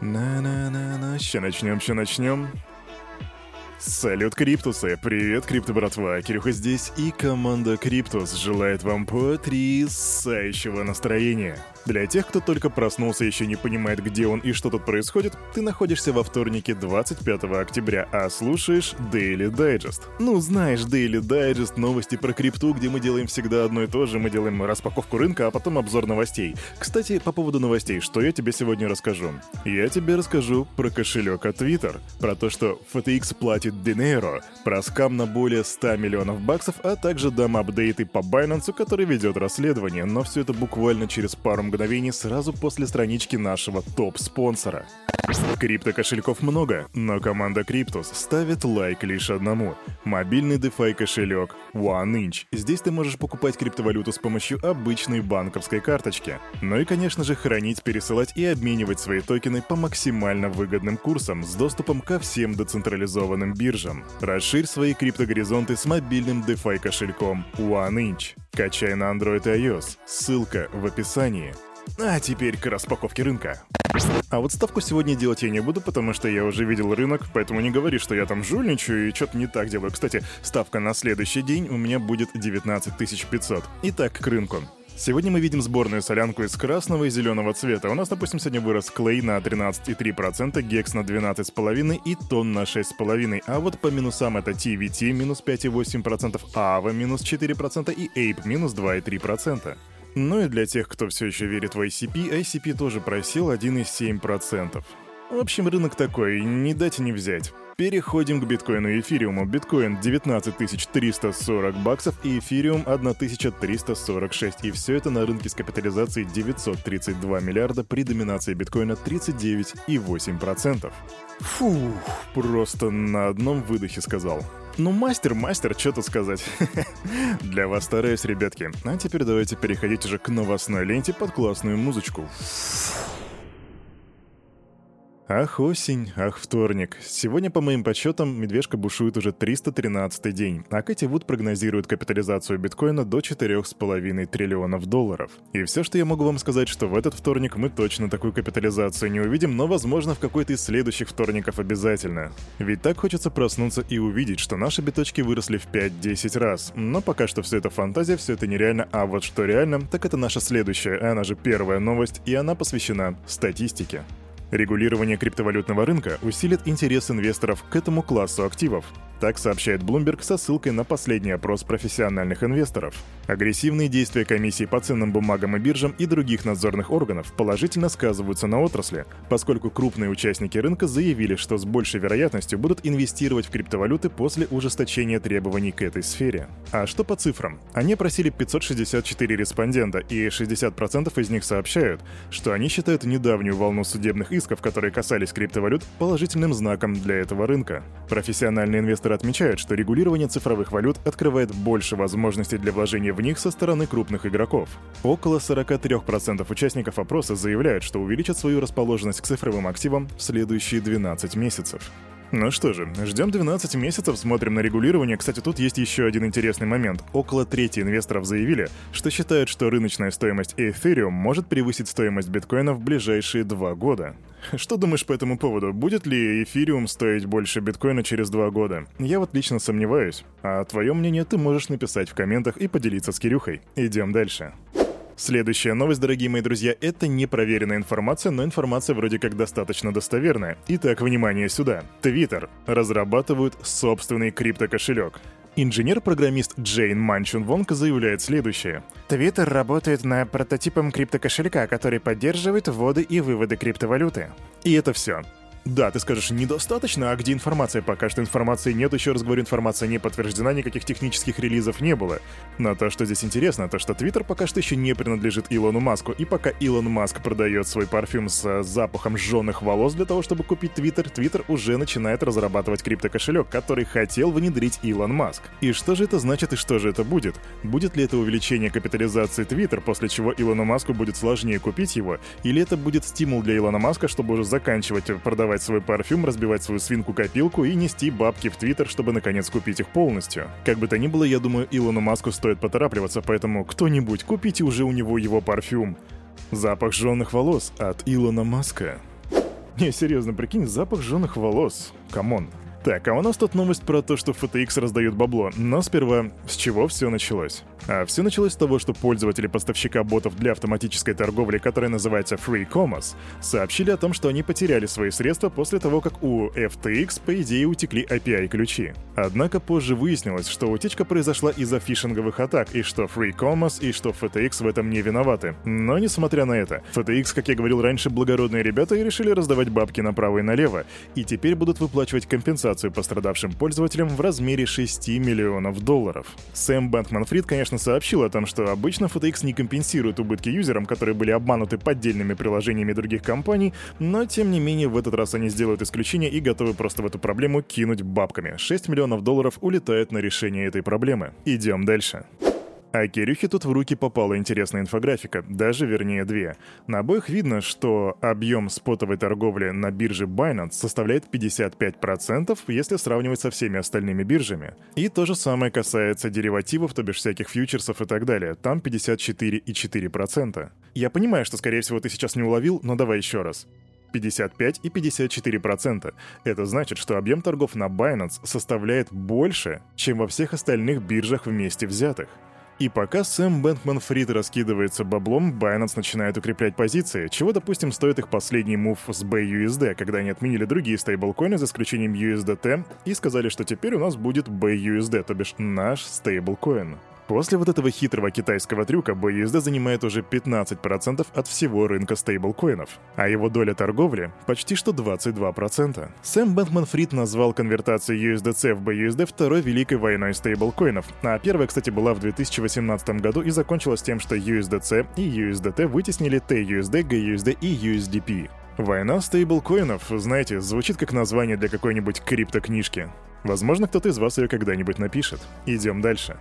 На-на-на-на, ща начнем, ща начнем. Салют, Криптусы! Привет, Крипто братва! Кирюха здесь, и команда Криптус желает вам потрясающего настроения. Для тех, кто только проснулся и еще не понимает, где он и что тут происходит, ты находишься во вторнике 25 октября, а слушаешь Daily Digest. Ну, знаешь, Daily Digest, новости про крипту, где мы делаем всегда одно и то же. Мы делаем распаковку рынка, а потом обзор новостей. Кстати, по поводу новостей, что я тебе сегодня расскажу? Я тебе расскажу про кошелек от Twitter, про то, что FTX платит Dinero, про скам на более 100 миллионов баксов, а также дам апдейты по Binance, который ведет расследование, но все это буквально через пару мгновений сразу после странички нашего топ-спонсора. Крипто-кошельков много, но команда Криптус ставит лайк лишь одному. Мобильный DeFi кошелек OneInch. Здесь ты можешь покупать криптовалюту с помощью обычной банковской карточки. Ну и, конечно же, хранить, пересылать и обменивать свои токены по максимально выгодным курсам с доступом ко всем децентрализованным биржам. Расширь свои криптогоризонты с мобильным DeFi кошельком OneInch. Качай на Android и iOS. Ссылка в описании. А теперь к распаковке рынка. А вот ставку сегодня делать я не буду, потому что я уже видел рынок, поэтому не говори, что я там жульничаю и что-то не так делаю. Кстати, ставка на следующий день у меня будет 19 500. Итак, к рынку. Сегодня мы видим сборную солянку из красного и зеленого цвета. У нас, допустим, сегодня вырос клей на 13,3%, гекс на 12,5% и тон на 6,5%. А вот по минусам это TVT минус 5,8%, AVA минус 4% и APE минус 2,3%. Ну и для тех, кто все еще верит в ICP, ICP тоже просил 1,7%. В общем, рынок такой, не дать не взять. Переходим к биткоину и эфириуму. Биткоин 19 340 баксов и эфириум 1346. И все это на рынке с капитализацией 932 миллиарда при доминации биткоина 39,8%. Фух, просто на одном выдохе сказал. Ну, мастер, мастер, что тут сказать. Для вас стараюсь, ребятки. А теперь давайте переходить уже к новостной ленте под классную музычку. Ах, осень, ах, вторник. Сегодня, по моим подсчетам, медвежка бушует уже 313 день, а Кэти Вуд прогнозирует капитализацию биткоина до 4,5 триллионов долларов. И все, что я могу вам сказать, что в этот вторник мы точно такую капитализацию не увидим, но, возможно, в какой-то из следующих вторников обязательно. Ведь так хочется проснуться и увидеть, что наши биточки выросли в 5-10 раз. Но пока что все это фантазия, все это нереально, а вот что реально, так это наша следующая, она же первая новость, и она посвящена статистике. Регулирование криптовалютного рынка усилит интерес инвесторов к этому классу активов. Так сообщает Bloomberg со ссылкой на последний опрос профессиональных инвесторов. Агрессивные действия комиссии по ценным бумагам и биржам и других надзорных органов положительно сказываются на отрасли, поскольку крупные участники рынка заявили, что с большей вероятностью будут инвестировать в криптовалюты после ужесточения требований к этой сфере. А что по цифрам? Они просили 564 респондента, и 60% из них сообщают, что они считают недавнюю волну судебных исков, которые касались криптовалют, положительным знаком для этого рынка. Профессиональные инвесторы отмечают, что регулирование цифровых валют открывает больше возможностей для вложения в них со стороны крупных игроков. Около 43% участников опроса заявляют, что увеличат свою расположенность к цифровым активам в следующие 12 месяцев. Ну что же, ждем 12 месяцев, смотрим на регулирование. Кстати, тут есть еще один интересный момент. Около трети инвесторов заявили, что считают, что рыночная стоимость Ethereum может превысить стоимость биткоина в ближайшие два года. Что думаешь по этому поводу? Будет ли эфириум стоить больше биткоина через два года? Я вот лично сомневаюсь. А твое мнение ты можешь написать в комментах и поделиться с Кирюхой. Идем дальше. Следующая новость, дорогие мои друзья, это непроверенная информация, но информация вроде как достаточно достоверная. Итак, внимание сюда. Твиттер разрабатывают собственный криптокошелек. Инженер-программист Джейн Манчун Вонг заявляет следующее. Твиттер работает над прототипом криптокошелька, который поддерживает вводы и выводы криптовалюты. И это все. Да, ты скажешь, недостаточно, а где информация? Пока что информации нет, еще раз говорю, информация не подтверждена, никаких технических релизов не было. Но то, что здесь интересно, то, что Твиттер пока что еще не принадлежит Илону Маску, и пока Илон Маск продает свой парфюм с э, запахом жженых волос для того, чтобы купить Твиттер, Твиттер уже начинает разрабатывать криптокошелек, который хотел внедрить Илон Маск. И что же это значит и что же это будет? Будет ли это увеличение капитализации Твиттер, после чего Илону Маску будет сложнее купить его, или это будет стимул для Илона Маска, чтобы уже заканчивать продавать продавать свой парфюм, разбивать свою свинку-копилку и нести бабки в Твиттер, чтобы наконец купить их полностью. Как бы то ни было, я думаю, Илону Маску стоит поторапливаться, поэтому кто-нибудь купите уже у него его парфюм. Запах жженных волос от Илона Маска. Не, серьезно, прикинь, запах жженых волос. Come on. Так, а у нас тут новость про то, что FTX раздают бабло. Но сперва, с чего все началось? А все началось с того, что пользователи поставщика ботов для автоматической торговли, которая называется 3Commas, сообщили о том, что они потеряли свои средства после того, как у FTX, по идее, утекли API-ключи. Однако позже выяснилось, что утечка произошла из-за фишинговых атак, и что FreeCommerce, и что FTX в этом не виноваты. Но несмотря на это, FTX, как я говорил раньше, благородные ребята и решили раздавать бабки направо и налево, и теперь будут выплачивать компенсацию пострадавшим пользователям в размере 6 миллионов долларов. Сэм Бэнкман-Фрид, конечно, сообщил о том, что обычно FTX не компенсирует убытки юзерам, которые были обмануты поддельными приложениями других компаний, но тем не менее в этот раз они сделают исключение и готовы просто в эту проблему кинуть бабками. 6 миллионов долларов улетает на решение этой проблемы. Идем дальше. А Кирюхе тут в руки попала интересная инфографика, даже вернее две. На обоих видно, что объем спотовой торговли на бирже Binance составляет 55%, если сравнивать со всеми остальными биржами. И то же самое касается деривативов, то бишь всяких фьючерсов и так далее. Там 54,4%. Я понимаю, что, скорее всего, ты сейчас не уловил, но давай еще раз. 55 и 54%. Это значит, что объем торгов на Binance составляет больше, чем во всех остальных биржах вместе взятых. И пока Сэм Бэнкман Фрид раскидывается баблом, Binance начинает укреплять позиции, чего, допустим, стоит их последний move с BUSD, когда они отменили другие стейблкоины за исключением USDT и сказали, что теперь у нас будет BUSD, то бишь наш стейблкоин. После вот этого хитрого китайского трюка BUSD занимает уже 15% от всего рынка стейблкоинов, а его доля торговли почти что 22%. Сэм Бэнкман-Фрид назвал конвертацию USDC в BUSD второй великой войной стейблкоинов, а первая, кстати, была в 2018 году и закончилась тем, что USDC и USDT вытеснили TUSD, GUSD и USDP. Война стейблкоинов, знаете, звучит как название для какой-нибудь криптокнижки. Возможно, кто-то из вас ее когда-нибудь напишет. Идем дальше.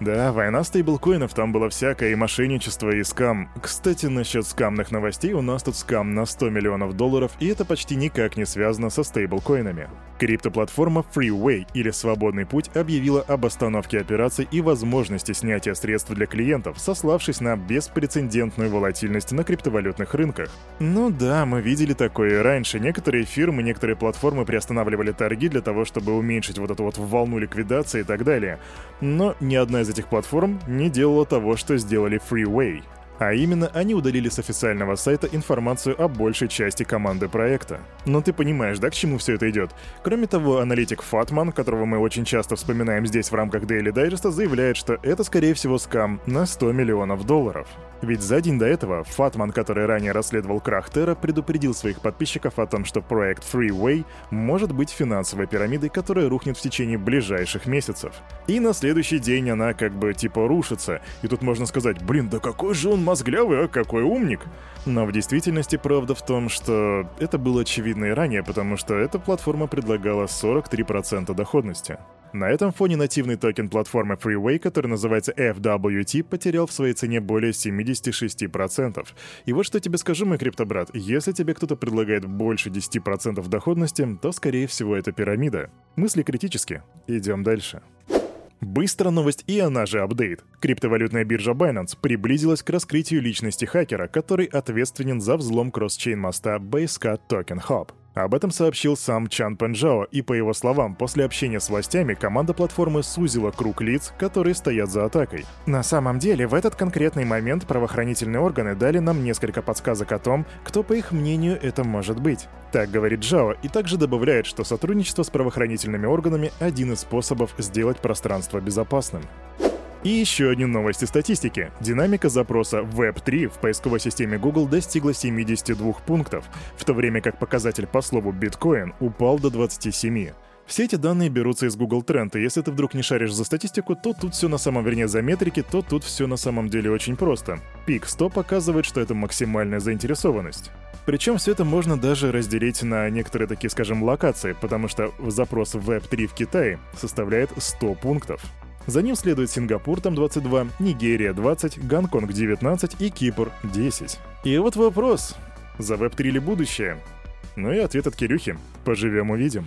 Да, война стейблкоинов, там было всякое, и мошенничество, и скам. Кстати, насчет скамных новостей, у нас тут скам на 100 миллионов долларов, и это почти никак не связано со стейблкоинами. Криптоплатформа Freeway, или Свободный путь, объявила об остановке операций и возможности снятия средств для клиентов, сославшись на беспрецедентную волатильность на криптовалютных рынках. Ну да, мы видели такое раньше. Некоторые фирмы, некоторые платформы приостанавливали торги для того, чтобы уменьшить вот эту вот волну ликвидации и так далее. Но ни одна из этих платформ не делала того, что сделали Freeway. А именно, они удалили с официального сайта информацию о большей части команды проекта. Но ты понимаешь, да, к чему все это идет? Кроме того, аналитик Фатман, которого мы очень часто вспоминаем здесь в рамках Daily Digest, заявляет, что это, скорее всего, скам на 100 миллионов долларов. Ведь за день до этого Фатман, который ранее расследовал крах Терра, предупредил своих подписчиков о том, что проект Freeway может быть финансовой пирамидой, которая рухнет в течение ближайших месяцев. И на следующий день она как бы типа рушится. И тут можно сказать, блин, да какой же он мозглявый, а какой умник. Но в действительности правда в том, что это было очевидно и ранее, потому что эта платформа предлагала 43% доходности. На этом фоне нативный токен платформы Freeway, который называется FWT, потерял в своей цене более 76%. И вот что тебе скажу, мой криптобрат, если тебе кто-то предлагает больше 10% доходности, то скорее всего это пирамида. Мысли критически. Идем дальше. Быстро новость и она же апдейт. Криптовалютная биржа Binance приблизилась к раскрытию личности хакера, который ответственен за взлом кросс-чейн моста Basecat Token Hub. Об этом сообщил сам Чан Пенжао, и по его словам, после общения с властями команда платформы сузила круг лиц, которые стоят за атакой. На самом деле, в этот конкретный момент правоохранительные органы дали нам несколько подсказок о том, кто, по их мнению, это может быть. Так говорит Джао, и также добавляет, что сотрудничество с правоохранительными органами – один из способов сделать пространство безопасным. И еще одни новости статистики. Динамика запроса Web3 в поисковой системе Google достигла 72 пунктов, в то время как показатель по слову Bitcoin упал до 27. Все эти данные берутся из Google Trend, и если ты вдруг не шаришь за статистику, то тут все на самом, вернее, за метрики, то тут все на самом деле очень просто. Пик 100 показывает, что это максимальная заинтересованность. Причем все это можно даже разделить на некоторые такие, скажем, локации, потому что запрос Web3 в Китае составляет 100 пунктов. За ним следует Сингапур, там 22, Нигерия 20, Гонконг 19 и Кипр 10. И вот вопрос. За Web3 ли будущее? Ну и ответ от Кирюхи. Поживем увидим.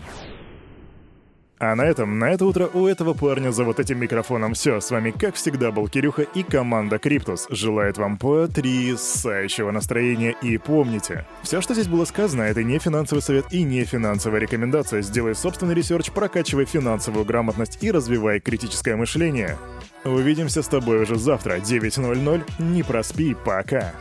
А на этом, на это утро у этого парня за вот этим микрофоном все. С вами, как всегда, был Кирюха и команда Криптус. Желает вам потрясающего настроения и помните, все, что здесь было сказано, это не финансовый совет и не финансовая рекомендация. Сделай собственный research, прокачивай финансовую грамотность и развивай критическое мышление. Увидимся с тобой уже завтра, 9.00. Не проспи, пока.